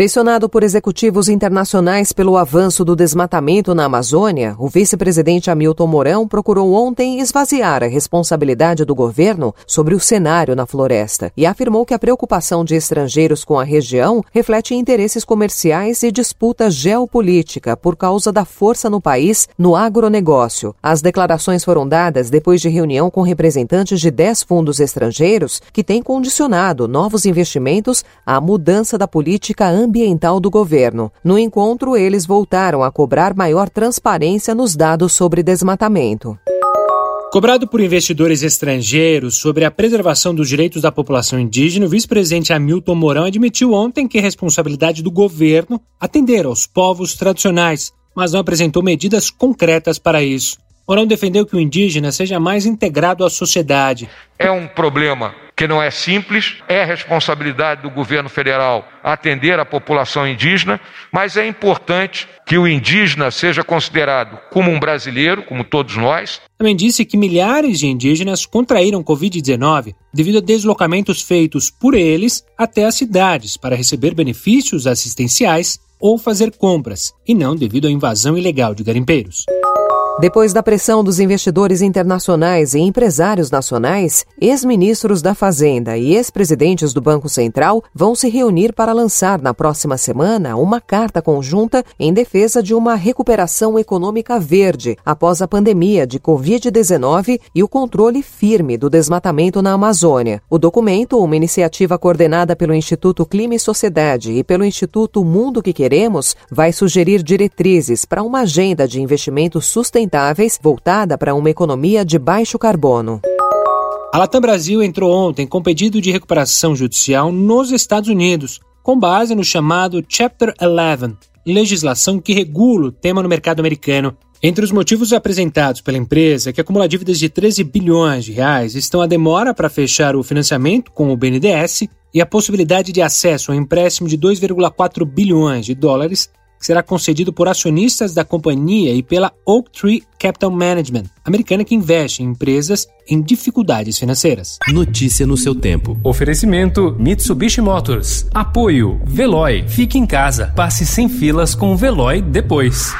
Pressionado por executivos internacionais pelo avanço do desmatamento na Amazônia, o vice-presidente Hamilton Mourão procurou ontem esvaziar a responsabilidade do governo sobre o cenário na floresta e afirmou que a preocupação de estrangeiros com a região reflete interesses comerciais e disputa geopolítica por causa da força no país no agronegócio. As declarações foram dadas depois de reunião com representantes de dez fundos estrangeiros que têm condicionado novos investimentos à mudança da política ambiental ambiental do governo. No encontro, eles voltaram a cobrar maior transparência nos dados sobre desmatamento. Cobrado por investidores estrangeiros sobre a preservação dos direitos da população indígena, o vice-presidente Hamilton Mourão admitiu ontem que é responsabilidade do governo atender aos povos tradicionais, mas não apresentou medidas concretas para isso. Mourão defendeu que o indígena seja mais integrado à sociedade. É um problema que não é simples, é responsabilidade do governo federal atender a população indígena, mas é importante que o indígena seja considerado como um brasileiro, como todos nós. Também disse que milhares de indígenas contraíram Covid-19 devido a deslocamentos feitos por eles até as cidades para receber benefícios assistenciais ou fazer compras, e não devido à invasão ilegal de garimpeiros. Depois da pressão dos investidores internacionais e empresários nacionais, ex-ministros da Fazenda e ex-presidentes do Banco Central vão se reunir para lançar na próxima semana uma carta conjunta em defesa de uma recuperação econômica verde após a pandemia de Covid-19 e o controle firme do desmatamento na Amazônia. O documento, uma iniciativa coordenada pelo Instituto Clima e Sociedade e pelo Instituto Mundo que Queremos, vai sugerir diretrizes para uma agenda de investimento sustentável sustentáveis voltada para uma economia de baixo carbono. A Latam Brasil entrou ontem com pedido de recuperação judicial nos Estados Unidos, com base no chamado Chapter 11, legislação que regula o tema no mercado americano. Entre os motivos apresentados pela empresa, que acumula dívidas de 13 bilhões de reais, estão a demora para fechar o financiamento com o BNDES e a possibilidade de acesso a um empréstimo de 2,4 bilhões de dólares será concedido por acionistas da companhia e pela Oaktree Capital Management, americana que investe em empresas em dificuldades financeiras. Notícia no seu tempo. Oferecimento Mitsubishi Motors. Apoio Veloy. Fique em casa. Passe sem filas com o Veloy depois.